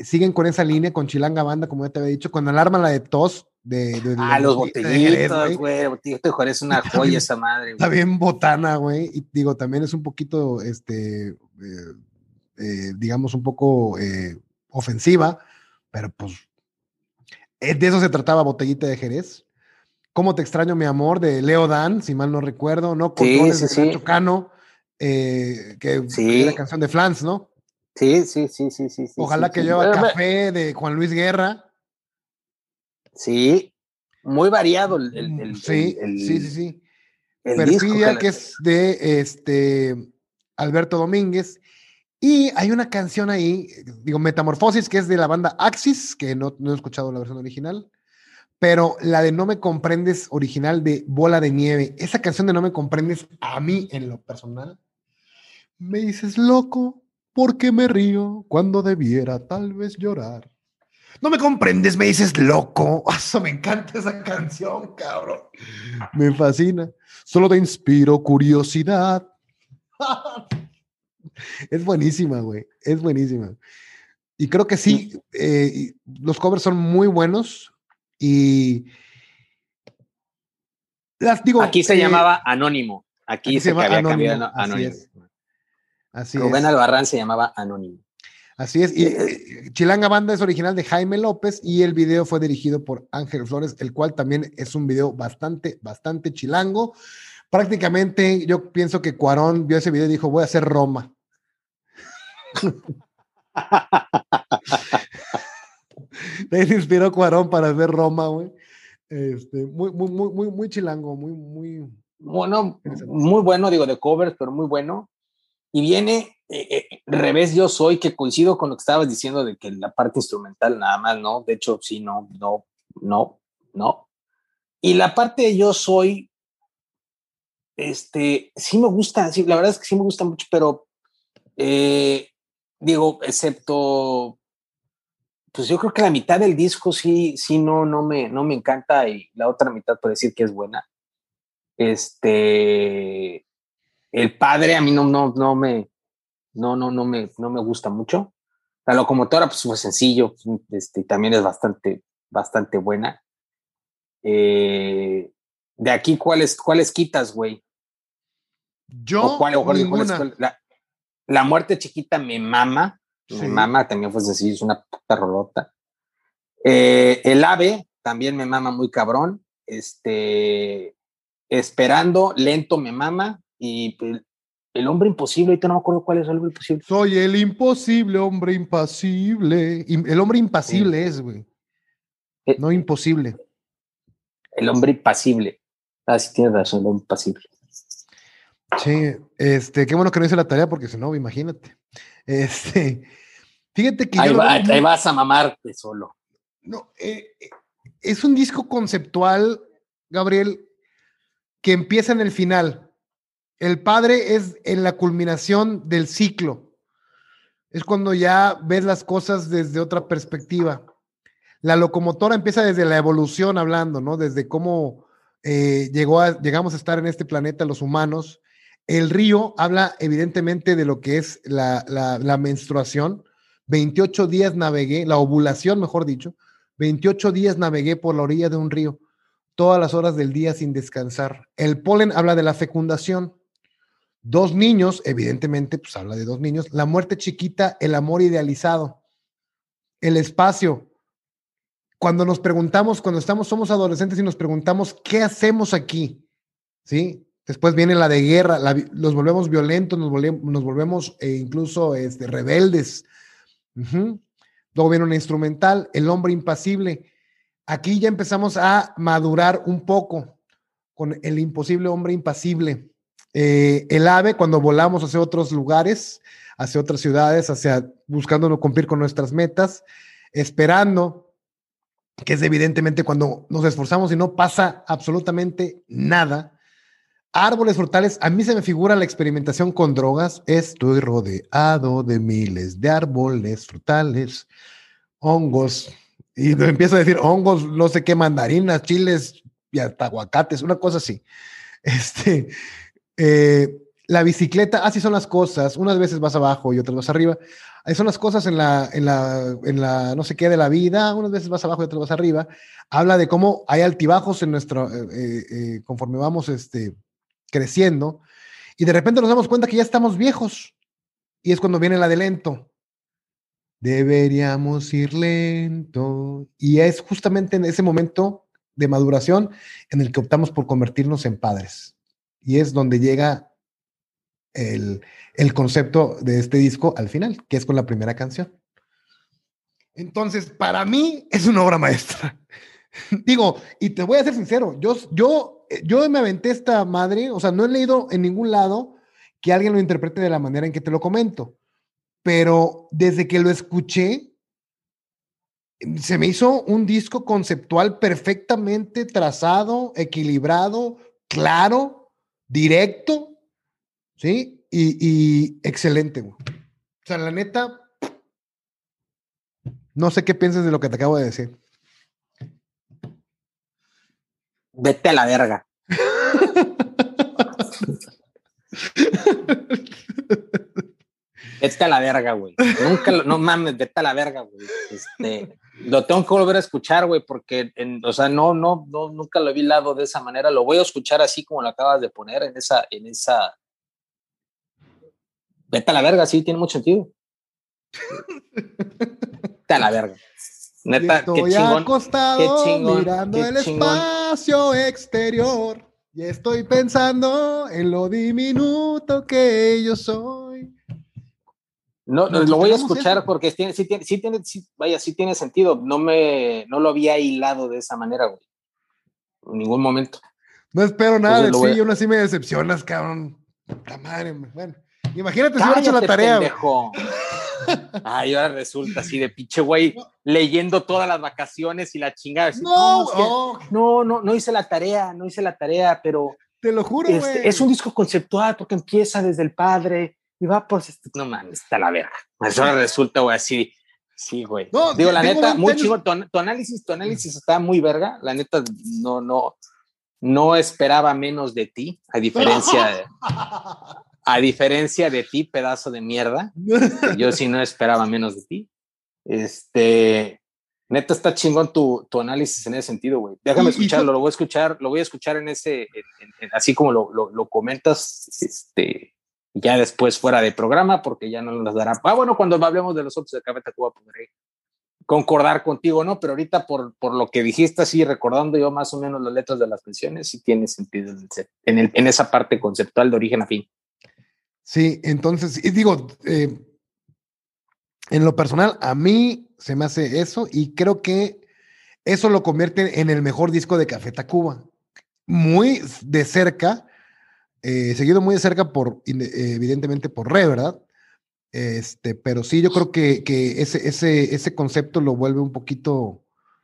siguen con esa línea con Chilanga Banda, como ya te había dicho, con Alarma la de Tos. De, de, ah, los botellitos, güey. Botellito de es una joya esa madre, güey. Está bien botana, güey. Y digo, también es un poquito, este, eh, eh, digamos, un poco eh, ofensiva, pero pues de eso se trataba Botellita de Jerez. Cómo te extraño, mi amor, de Leo Dan, si mal no recuerdo, ¿no? Controles sí, sí, de Nacho Cano, eh, que es la canción de Flans, ¿no? Sí, sí, sí, sí, sí. Ojalá que lleva café de Juan Luis Guerra. Sí, muy variado el, el, sí, sí, sí, sí. Perfidia, que es de este Alberto Domínguez. Y hay una canción ahí, digo, Metamorfosis, que es de la banda Axis, que no, no he escuchado la versión original, pero la de No me comprendes original de Bola de Nieve, esa canción de No me comprendes, a mí en lo personal, me dices loco, porque me río cuando debiera tal vez llorar. No me comprendes, me dices loco. [laughs] Eso me encanta esa canción, cabrón. Me fascina. Solo te inspiro curiosidad. [laughs] es buenísima, güey. Es buenísima. Y creo que sí, eh, los covers son muy buenos y las digo. Aquí se eh, llamaba Anónimo. Aquí, se, había cambiado Anónimo. Así Rubén Albarrán se llamaba Anónimo. Así es. Y eh, Chilanga Banda es original de Jaime López y el video fue dirigido por Ángel Flores, el cual también es un video bastante, bastante chilango. Prácticamente yo pienso que Cuarón vio ese video y dijo, voy a hacer Roma. [laughs] Le inspiró Cuarón para hacer Roma, güey. Este, muy, muy, muy, muy, chilango, muy, muy. Bueno, muy bueno, digo, de covers, pero muy bueno. Y viene eh, eh, revés yo soy, que coincido con lo que estabas diciendo de que la parte instrumental nada más, ¿no? De hecho, sí, no, no, no, no. Y la parte de yo soy, este, sí me gusta, sí, la verdad es que sí me gusta mucho, pero eh, digo, excepto, pues yo creo que la mitad del disco sí, sí, no, no me, no me encanta y la otra mitad puede decir que es buena. Este, el padre a mí no, no, no me, no, no, no me, no me gusta mucho. La locomotora, pues fue sencillo, este, también es bastante, bastante buena. Eh, de aquí, ¿cuáles, cuáles quitas, güey? Yo, la, muerte chiquita me mama, me mama, también fue sencillo, es una puta rolota. Eh, el ave también me mama muy cabrón. Este, esperando, lento me mama. Y el hombre imposible, ahorita no me acuerdo cuál es el hombre imposible. Soy el imposible hombre impasible. El hombre impasible es, güey. Eh, no imposible. El hombre impasible. Ah, sí, tienes razón, el hombre impasible. Sí, este, qué bueno que no hice la tarea porque si no, imagínate. Este, fíjate que. Ahí, ahí vas a mamarte solo. No, eh, eh, es un disco conceptual, Gabriel, que empieza en el final. El padre es en la culminación del ciclo. Es cuando ya ves las cosas desde otra perspectiva. La locomotora empieza desde la evolución hablando, ¿no? Desde cómo eh, llegó llegamos a estar en este planeta los humanos. El río habla evidentemente de lo que es la, la menstruación. 28 días navegué, la ovulación, mejor dicho. 28 días navegué por la orilla de un río, todas las horas del día sin descansar. El polen habla de la fecundación. Dos niños, evidentemente, pues habla de dos niños. La muerte chiquita, el amor idealizado, el espacio. Cuando nos preguntamos, cuando estamos, somos adolescentes y nos preguntamos, ¿qué hacemos aquí? ¿Sí? Después viene la de guerra, los volvemos violentos, nos volvemos, nos volvemos eh, incluso este, rebeldes. Luego viene una instrumental, el hombre impasible. Aquí ya empezamos a madurar un poco con el imposible hombre impasible. Eh, el ave, cuando volamos hacia otros lugares, hacia otras ciudades, hacia buscando cumplir con nuestras metas, esperando, que es evidentemente cuando nos esforzamos y no pasa absolutamente nada. Árboles frutales, a mí se me figura la experimentación con drogas. Estoy rodeado de miles de árboles frutales, hongos, y empiezo a decir hongos, no sé qué, mandarinas, chiles y hasta aguacates, una cosa así. Este, eh, la bicicleta, así son las cosas. Unas veces vas abajo y otras vas arriba. Así son las cosas en la, en la, en la no sé qué de la vida. Unas veces vas abajo y otras vas arriba. Habla de cómo hay altibajos en nuestro, eh, eh, conforme vamos este, creciendo. Y de repente nos damos cuenta que ya estamos viejos. Y es cuando viene la de lento. Deberíamos ir lento. Y es justamente en ese momento de maduración en el que optamos por convertirnos en padres. Y es donde llega el, el concepto de este disco al final, que es con la primera canción. Entonces, para mí es una obra maestra. [laughs] Digo, y te voy a ser sincero, yo, yo, yo me aventé esta madre, o sea, no he leído en ningún lado que alguien lo interprete de la manera en que te lo comento, pero desde que lo escuché, se me hizo un disco conceptual perfectamente trazado, equilibrado, claro, directo, ¿sí? Y, y excelente, O sea, la neta, no sé qué piensas de lo que te acabo de decir. Vete a la verga. [laughs] vete a la verga, güey. Nunca, no mames, vete a la verga, güey. Este, lo tengo que volver a escuchar, güey, porque, o sea, no, no, no, nunca lo vi lado de esa manera. Lo voy a escuchar así como lo acabas de poner en esa, en esa. Vete a la verga, sí, tiene mucho sentido. Vete a la verga. Neta, estoy qué chingón, acostado mirando el espacio exterior y estoy pensando en lo diminuto que yo soy. No, lo voy a escuchar porque tiene, sí, tiene, sí tiene, vaya, sí tiene sentido. No me, no lo había hilado de esa manera, güey. En ningún momento. No espero nada de ti, y aún así me decepcionas, cabrón. La madre, bueno. Imagínate si hubiera hecho la tarea. Ay, ahora resulta así de pinche güey leyendo todas las vacaciones y la chingada. No, no, no, no, hice la tarea, no hice la tarea, pero. Te lo juro, este, Es un disco conceptual porque empieza desde el padre y va pues, este, no mames, está la verga. Eso resulta, güey, así. Sí, güey. Digo, la neta, muy chido. Tu, análisis, tu análisis está muy verga. La neta, no, no, no esperaba menos de ti, a diferencia de, [laughs] a diferencia de ti, pedazo de mierda. Yo sí no esperaba menos de ti. Este, neta está chingón tu, tu análisis en ese sentido, güey. Déjame escucharlo, lo voy a escuchar, lo voy a escuchar en ese, así como lo, lo, lo comentas, este, ya después fuera de programa, porque ya no nos dará. Ah, bueno, cuando hablemos de los otros de Café Tacuba podré concordar contigo, ¿no? Pero ahorita por, por lo que dijiste así, recordando yo más o menos las letras de las canciones, sí tiene sentido en, el, en esa parte conceptual de origen a fin. Sí, entonces, y digo, eh, en lo personal, a mí se me hace eso y creo que eso lo convierte en el mejor disco de Café Tacuba. Muy de cerca, eh, seguido muy de cerca por, evidentemente, por Re, ¿verdad? Este, pero sí, yo creo que, que ese, ese, ese concepto lo vuelve un poquito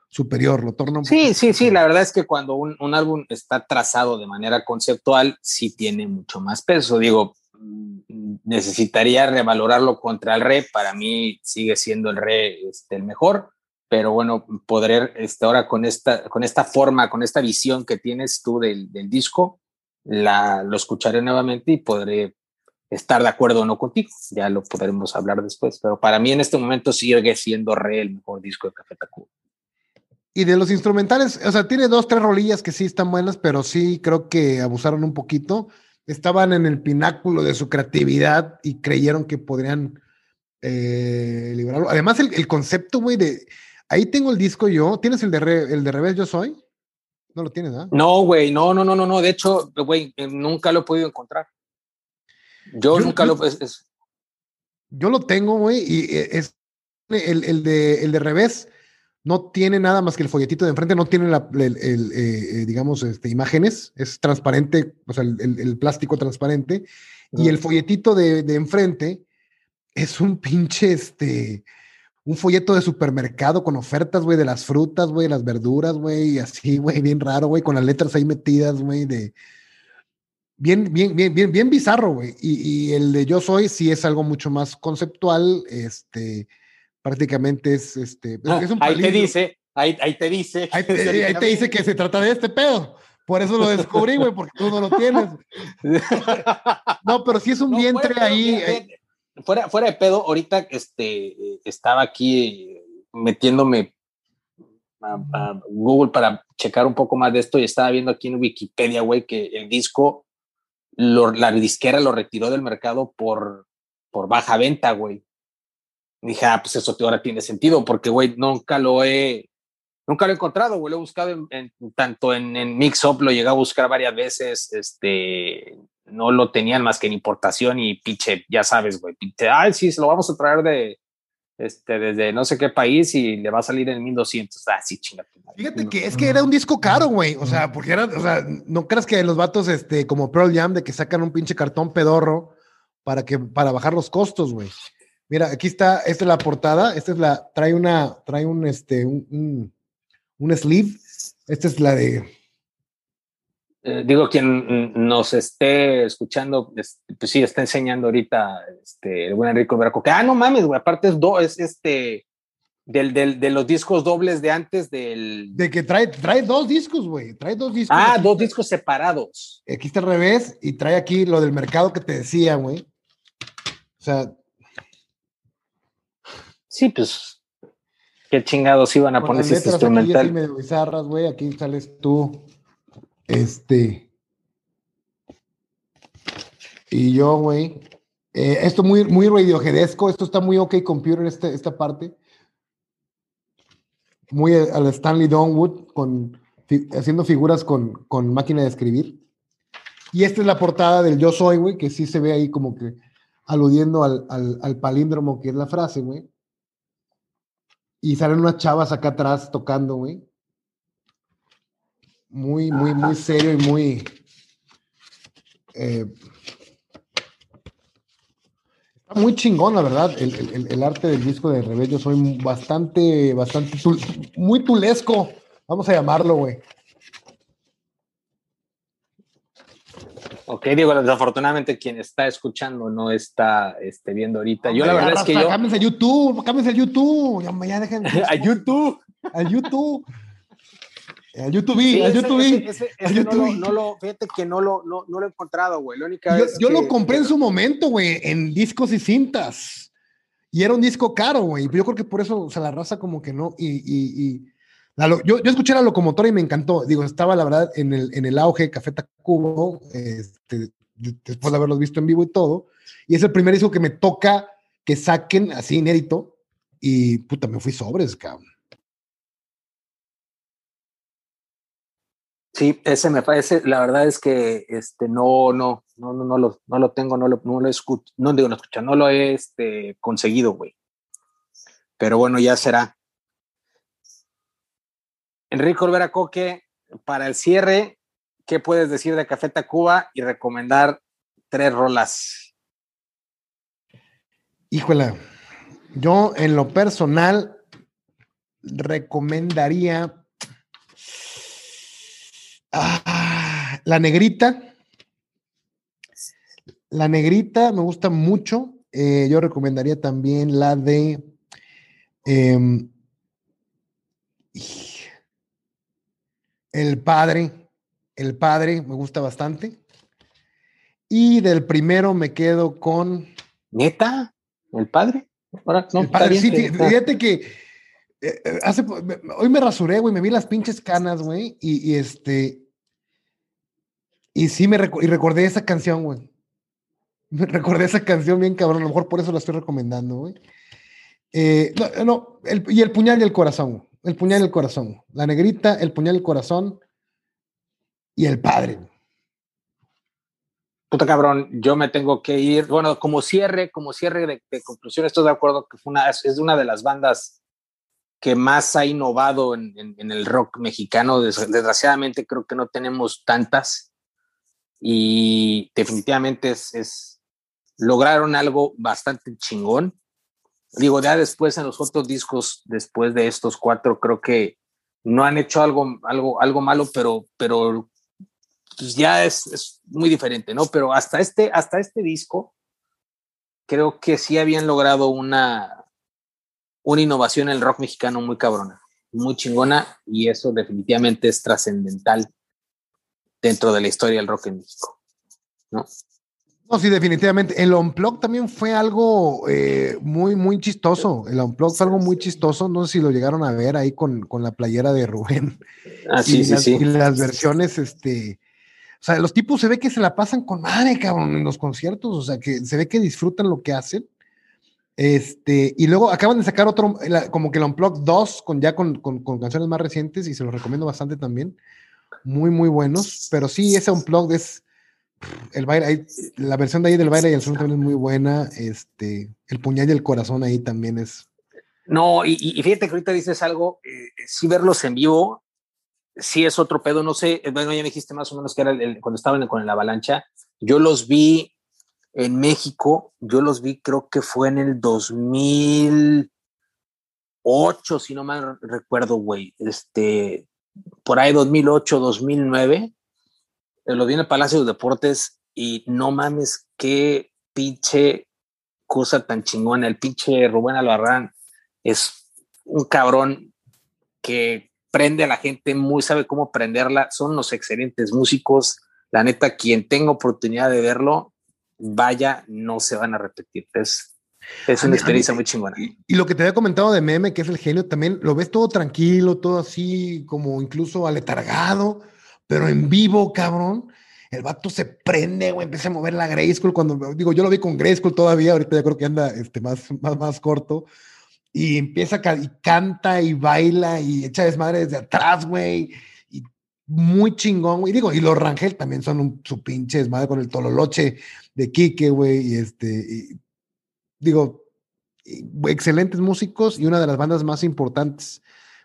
superior, lo torna un Sí, sí, sí, la verdad es que cuando un, un, álbum está trazado de manera conceptual, sí tiene mucho más peso. Digo, mm, necesitaría revalorarlo contra el re, para mí sigue siendo el re este, el mejor, pero bueno, poder este, ahora con esta, con esta forma, con esta visión que tienes tú del, del disco, la, lo escucharé nuevamente y podré estar de acuerdo o no contigo. Ya lo podremos hablar después, pero para mí en este momento sigue siendo re el mejor disco de Café Tacuba. Y de los instrumentales, o sea, tiene dos, tres rolillas que sí están buenas, pero sí creo que abusaron un poquito. Estaban en el pináculo de su creatividad y creyeron que podrían eh, liberarlo. Además, el, concepto, güey, de ahí tengo el disco yo. ¿Tienes el de, el de revés Yo Soy? No lo tienes, ¿ah? No, güey, no, no, no, no, no. De hecho, güey, eh, nunca lo he podido encontrar. Yo, nunca lo. Es, Yo lo tengo, güey, y eh, es el, el, de, el de revés no tiene nada más que el folletito de enfrente, no tiene la, el, el, eh, digamos, este, imágenes, es transparente, o sea, el, plástico transparente, y el folletito de, de, enfrente es un pinche, este, un folleto de supermercado con ofertas, güey, de las frutas, güey, las verduras, güey, así, [laughs] güey, bien raro, güey, con las letras ahí metidas, güey, de... Bien, bien, bien, bien, bien bizarro, güey. Y, y el de Yo Soy sí es algo mucho más conceptual, este prácticamente es este. Ah, ahí te dice, ahí, ahí te dice. [laughs] Ahí te, dice que se trata de este pedo. Por eso lo descubrí, güey, porque tú no lo tienes. [laughs] no, pero sí es un vientre ahí. Eh. Fuera, fuera de pedo, ahorita este, estaba aquí metiéndome a, Google para checar un poco más de esto y estaba viendo aquí en Wikipedia, güey, que el disco, la disquera lo retiró del mercado por, por baja venta, güey dije, ah, pues eso ahora tiene sentido, porque, güey, nunca lo he, Nunca lo he encontrado, güey. Lo he buscado en, tanto en, en Mixup, lo llegué a buscar varias veces. Este, no lo tenían más que en importación y pinche, ya sabes, güey. Pinche, ay, sí, se lo vamos a traer de, este, desde no sé qué país y le va a salir en 1200. Ah, sí, chingate. Fíjate que es que era un disco caro, güey. O sea, porque era, o sea, no creas que los vatos, este, como Pearl Jam, de que sacan un pinche cartón pedorro para que, para bajar los costos, güey. Mira, aquí está, esta es la portada, esta es la, trae una, trae un, este, un, un, sleeve. Esta es la de. Eh, digo, quien nos esté escuchando, pues sí, está enseñando ahorita este, el buen Enrico Braco, que, ah, no mames, güey, aparte es, do, es este, del, del, de los discos dobles de antes del... De que trae, trae dos discos, güey, trae dos discos. Ah, dos discos separados. Aquí está al revés y trae aquí lo del mercado que te decía, güey. O sea... Sí, pues qué chingados iban a poner este instrumental. Aquí sales tú. Este. Y yo, güey. Eh, esto muy, muy radiojedesco. Esto está muy ok computer, este, esta parte. Muy al Stanley Donwood, con, haciendo figuras con, con máquina de escribir. Y esta es la portada del Yo Soy, güey, que sí se ve ahí como que aludiendo al, al, al palíndromo que es la frase, güey. Y salen unas chavas acá atrás tocando, güey. Muy, muy, muy serio y muy. Eh, está muy chingón, la verdad, el, arte del disco de. Yo soy bastante, bastante, muy tulesco, vamos a llamarlo, güey. Ok, digo, desafortunadamente quien está escuchando no está este, viendo ahorita. Yo la verdad es que yo... Cámbiense a YouTube, cámbiense a YouTube, ya, ya dejen... [laughs] a YouTube. A YouTube. A YouTube, sí, YouTube. Ese, YouTube. No, lo, fíjate que no lo, no, lo he encontrado, güey. yo, yo lo compré en su momento, güey, en discos y cintas. Y era un disco caro, güey. Yo creo que por eso, o sea, la raza como que no. Y, y, y yo, yo, escuché la locomotora y me encantó. Digo, estaba la verdad en el, en el auge Café Tacubo, este, después de haberlos visto en vivo y todo. Y es el primer disco que me toca que saquen así inédito. Y puta, me fui sobres, cabrón. Sí, ese me parece, la verdad es que este no, no, no, no, no lo, no lo tengo, no lo, no lo escucho, no digo no escucha, no lo he este, conseguido, güey. Pero bueno, ya será. Enrique Olvera Coque, para el cierre, ¿qué puedes decir de Café Tacuba y recomendar tres rolas? Híjole, yo en lo personal recomendaría ah, La Negrita. La Negrita me gusta mucho. Eh, yo recomendaría también la de... Em, el padre, el padre me gusta bastante. Y del primero me quedo con. ¿Neta? ¿El padre? Ahora, no, el padre, sí, fíjate que eh, hace, hoy me rasuré, güey, me vi las pinches canas, güey, y, este. Y sí, me y recordé esa canción, güey. Me recordé esa canción bien cabrón, a lo mejor por eso la estoy recomendando, güey. Eh, no, no y el puñal y el corazón. El puñal del corazón. La negrita, el puñal del corazón y el padre. Puta cabrón, yo me tengo que ir. Bueno, como cierre, como cierre de, conclusión, estoy de acuerdo que fue una, es una de las bandas que más ha innovado en, el rock mexicano. Desgraciadamente creo que no tenemos tantas y definitivamente es lograron algo bastante chingón digo, ya después en los otros discos, después de estos cuatro, creo que no han hecho algo, algo, algo malo, pero, pero pues ya es, es, muy diferente, ¿no? Pero hasta este, hasta este disco, creo que sí habían logrado una, una innovación en el rock mexicano muy cabrona, muy chingona, y eso definitivamente es trascendental dentro de la historia del rock en México, ¿no? No, sí, definitivamente. El Unplug también fue algo eh, muy, muy chistoso. El Unplug fue algo muy chistoso. No sé si lo llegaron a ver ahí con, con la playera de Rubén. Ah, sí, sí, sí. Y las versiones, este. O sea, los tipos se ve que se la pasan con madre, cabrón, en los conciertos. O sea, que se ve que disfrutan lo que hacen. Este, y luego acaban de sacar otro, como que el Unplugged 2, con, ya con, con, canciones más recientes, y se los recomiendo bastante también. Muy, muy buenos. Pero sí, ese Unplugged es. El baile, la versión de ahí del baile y el sonido también es muy buena. Este, el puñal y el corazón ahí también es. No, y, fíjate que ahorita dices algo, eh, sí verlos en vivo, sí es otro pedo, no sé, bueno, ya me dijiste más o menos que era el, cuando estaban con la avalancha, yo los vi en México, yo los vi, creo que fue en el 2008, si no mal recuerdo, güey. Este, por ahí 2008, 2009. Eh, lo vi en Palacio de Deportes y no mames, qué pinche cosa tan chingona. El pinche Rubén Albarrán es un cabrón que prende a la gente, muy sabe cómo prenderla. Son unos excelentes músicos. La neta, quien tenga oportunidad de verlo, vaya, no se van a repetir. Es, es una experiencia muy chingona. Y, lo que te había comentado de Meme, que es el genio, también lo ves todo tranquilo, todo así, como incluso aletargado, pero en vivo, cabrón. El vato se prende, güey, empieza a mover la Grayskull cuando, digo, yo lo vi con Grayskull todavía, ahorita ya creo que anda este, más, más, más corto, y empieza a, y canta y baila y echa desmadre desde atrás, güey, muy chingón, güey. Digo, y los Rangel también son un, su pinche desmadre con el Tololoche de Quique, güey. Y este, digo, excelentes músicos y una de las bandas más importantes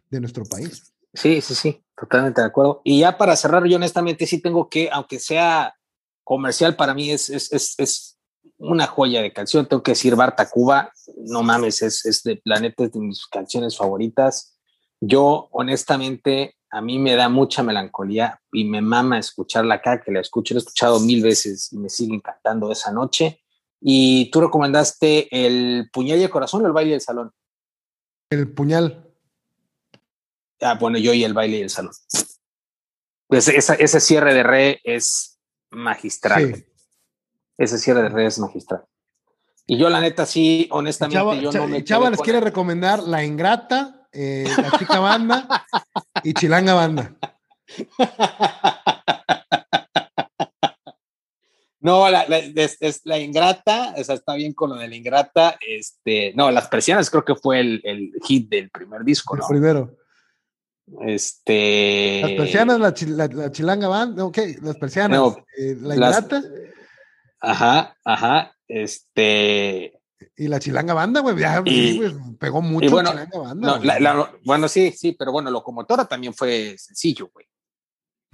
de nuestro país. Sí, sí, sí, totalmente de acuerdo. Y ya para cerrar, yo honestamente sí tengo que, aunque sea comercial, para mí es, es, es, es una joya de canción. Tengo que decir Barta Cuba, no mames, es, es de Planeta, de mis canciones favoritas. Yo, honestamente, a mí me da mucha melancolía y me mama escucharla acá, que la escucho, la he escuchado mil veces y me sigue encantando esa noche. Y tú recomendaste el puñal y el corazón o el baile del salón. El puñal. Ah, bueno, yo y el baile y el salón. Pues ese cierre de re es magistral. Ese cierre de re es magistral. Y yo, la neta, sí, honestamente, yo no me. Chava les quiere recomendar La Ingrata eh, la chica banda y chilanga banda. [laughs] No, la, es, la ingrata, o sea, está bien con lo de la ingrata. Este, no, las presiones creo que fue el, el hit del primer disco, ¿no? El primero. Este. Las persianas, la, la, chilanga banda, ok, las persianas. Eh, la ingrata. ajá, ajá. Este. Y la chilanga banda, güey, ya pegó mucho bueno, chilanga banda. No, bueno, sí, sí, pero bueno, locomotora también fue sencillo, güey.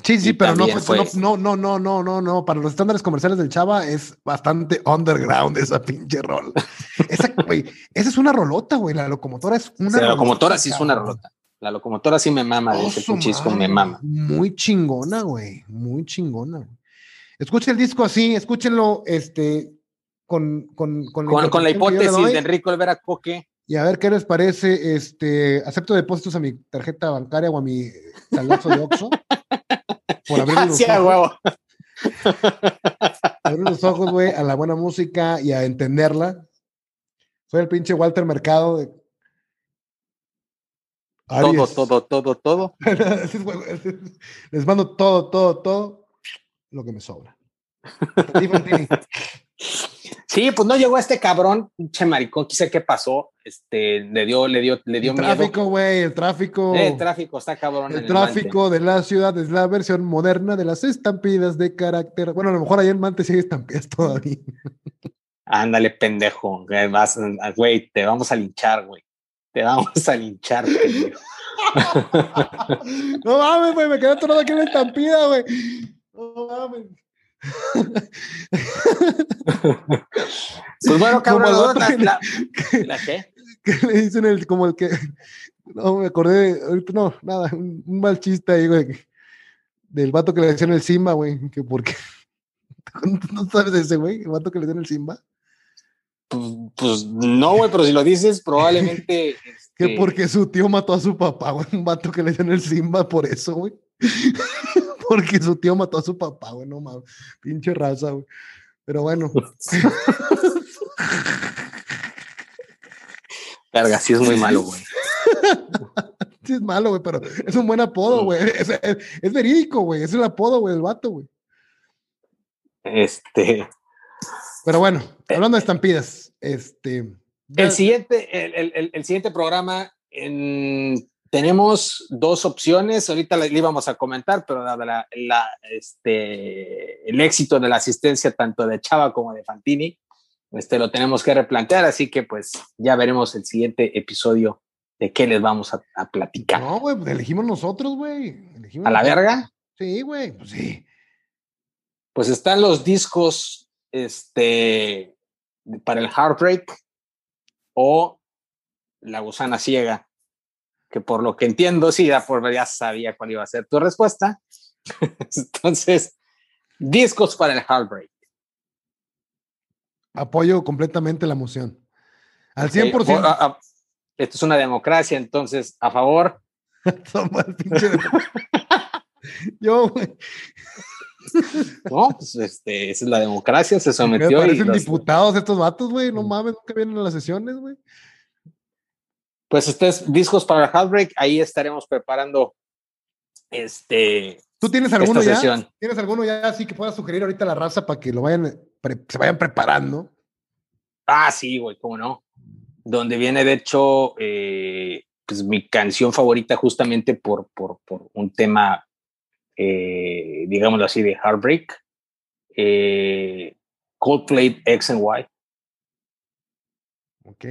Sí, sí, pero no, no, no, no, no, no, no, para los estándares comerciales del Chava es bastante underground esa pinche rol. [laughs] esa, güey, esa es una rolota, güey, la locomotora es una La locomotora sí es una rolota. La locomotora sí me mama de ese pinche disco, me mama. Muy chingona, güey, muy chingona. Escuchen el disco así, escúchenlo, este, con, con, con, la, hipótesis de Enrico Olvera Coque. Y a ver qué les parece. Este, acepto depósitos a mi tarjeta bancaria o a mi talazo de Oxxo. [laughs] por abrir [laughs] los ojos. abrir los ojos, güey, a la buena música y a entenderla. Soy el pinche Walter Mercado de Todo, todo, todo, todo. [laughs] Les mando todo, todo, todo lo que me sobra. Sí, pues no llegó este cabrón, pinche maricón, quise qué pasó, este, le dio, le dio, le dio el tráfico, güey, el tráfico. El tráfico está cabrón. El tráfico de la ciudad es la versión moderna de las estampidas de carácter. Bueno, a lo mejor ahí en Mante sigue estampidas [laughs] todavía. Ándale, pendejo, güey, te vamos a linchar, güey. Te vamos a linchar, pendejo. no mames, güey, me quedé todo aquí en la estampida, güey. No mames pues bueno, cabrón, [laughs] la, qué? Que le dicen el, como el que, [laughs] no me acordé, no, nada, un, mal chiste ahí, güey, del vato que le decían el Simba, güey, que porque, [laughs] ¿no sabes ese, güey, el vato que le decían el Simba? Pues, pues no, güey, pero si lo dices, probablemente... [laughs] Que este porque su tío mató a su papá, güey, un vato que le decían el Simba por eso, güey. porque su tío mató a su papá, güey, no mames. Pinche raza, güey. Pero bueno. Carga, sí es muy malo, güey. [laughs] sí es malo, güey, pero es un buen apodo, güey. Es, es, verídico, güey. Es el apodo, güey, del vato, güey. Este. Pero bueno, hablando de estampidas, este. El siguiente, el, siguiente programa tenemos dos opciones. Ahorita le, íbamos a comentar, pero la, este, el éxito de la asistencia tanto de Chava como de Fantini, este, lo tenemos que replantear. Así que pues ya veremos el siguiente episodio de qué les vamos a, platicar. No, güey, pues, elegimos nosotros, güey. ¿A la verga? Sí, güey, pues sí. Pues están los discos este, para el Heartbreak o La Gusana Ciega, que por lo que entiendo, sí, ya, por, ya sabía cuál iba a ser tu respuesta. [laughs] Entonces, discos para el Heartbreak. Apoyo completamente la moción. Al 100%. esto es una democracia, entonces, a favor. [laughs] [laughs] Yo, No, pues este, esa es la democracia, se sometió. Me parecen diputados estos vatos, güey. No mames, nunca vienen a las sesiones, güey. Pues estés discos para el Heartbreak, ahí estaremos preparando este. ¿Tú tienes alguno ya? ¿Tienes alguno ya así que puedas sugerir ahorita a la raza para que lo vayan, se vayan preparando? Ah, sí, güey, cómo no. Donde viene, de hecho, eh, pues mi canción favorita justamente por, por, por un tema eh, digámoslo así, de Heartbreak, eh, Coldplay X and Y. Ok.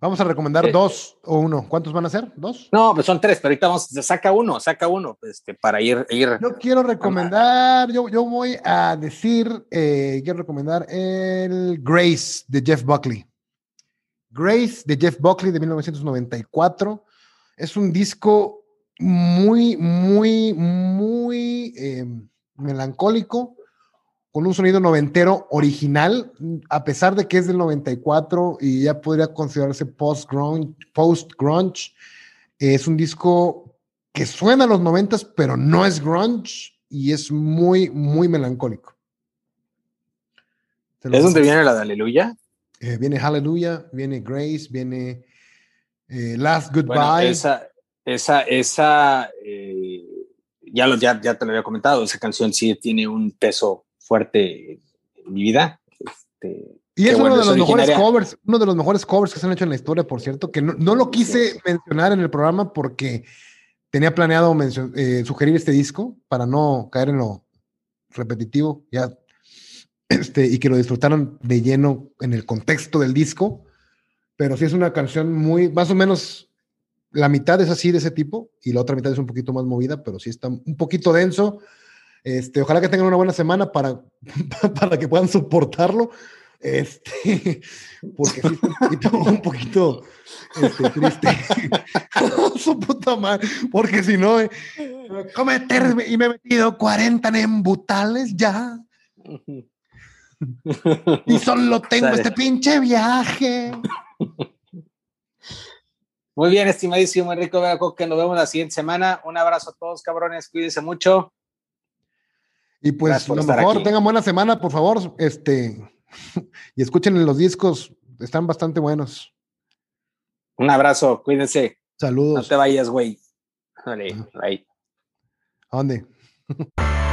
Vamos a recomendar eh, dos o uno. ¿Cuántos van a ser? ¿Dos? No, pues son tres, pero ahorita vamos, saca uno, saca uno, este, para ir, ir. Yo quiero recomendar, yo, yo voy a decir, quiero recomendar el Grace de Jeff Buckley. Grace de Jeff Buckley de 1994. Es un disco muy, muy, muy eh, melancólico, con un sonido noventero original, a pesar de que es del 94 y ya podría considerarse post-grunge. Post -grunge. es un disco que suena a los noventas, pero no es grunge y es muy, muy melancólico. ¿Es donde viene la de Aleluya? Eh, viene Hallelujah, viene Grace, viene eh, Last Goodbye. Esa, esa eh, ya, lo, ya, ya te lo había comentado, esa canción sí tiene un peso fuerte en mi vida. Este, y es uno de los mejores covers, uno de los mejores covers que se han hecho en la historia, por cierto, que no, lo quise mencionar en el programa porque tenía planeado eh, sugerir este disco para no caer en lo repetitivo, ya, este, y que lo disfrutaran de lleno en el contexto del disco. Pero sí es una canción muy, más o menos la mitad es así de ese tipo y la otra mitad es un poquito más movida, pero sí está un poquito denso. Este, ojalá que tengan una buena semana para, [laughs] para que puedan soportarlo. Este, [laughs] porque sí [laughs] un poquito, este, triste. Su puta madre. Porque si no, eh, cometerme y me he metido 40 embutales ya. y solo tengo este pinche viaje. Muy bien, estimadísimo Enrico Vega que nos vemos la siguiente semana. Un abrazo a todos, cabrones, cuídense mucho. Y pues lo mejor, tengan buena semana, por favor, este, [laughs] y escuchen los discos, están bastante buenos. Un abrazo, cuídense. Saludos. No te vayas, güey. Vale, ¿A dónde? [laughs]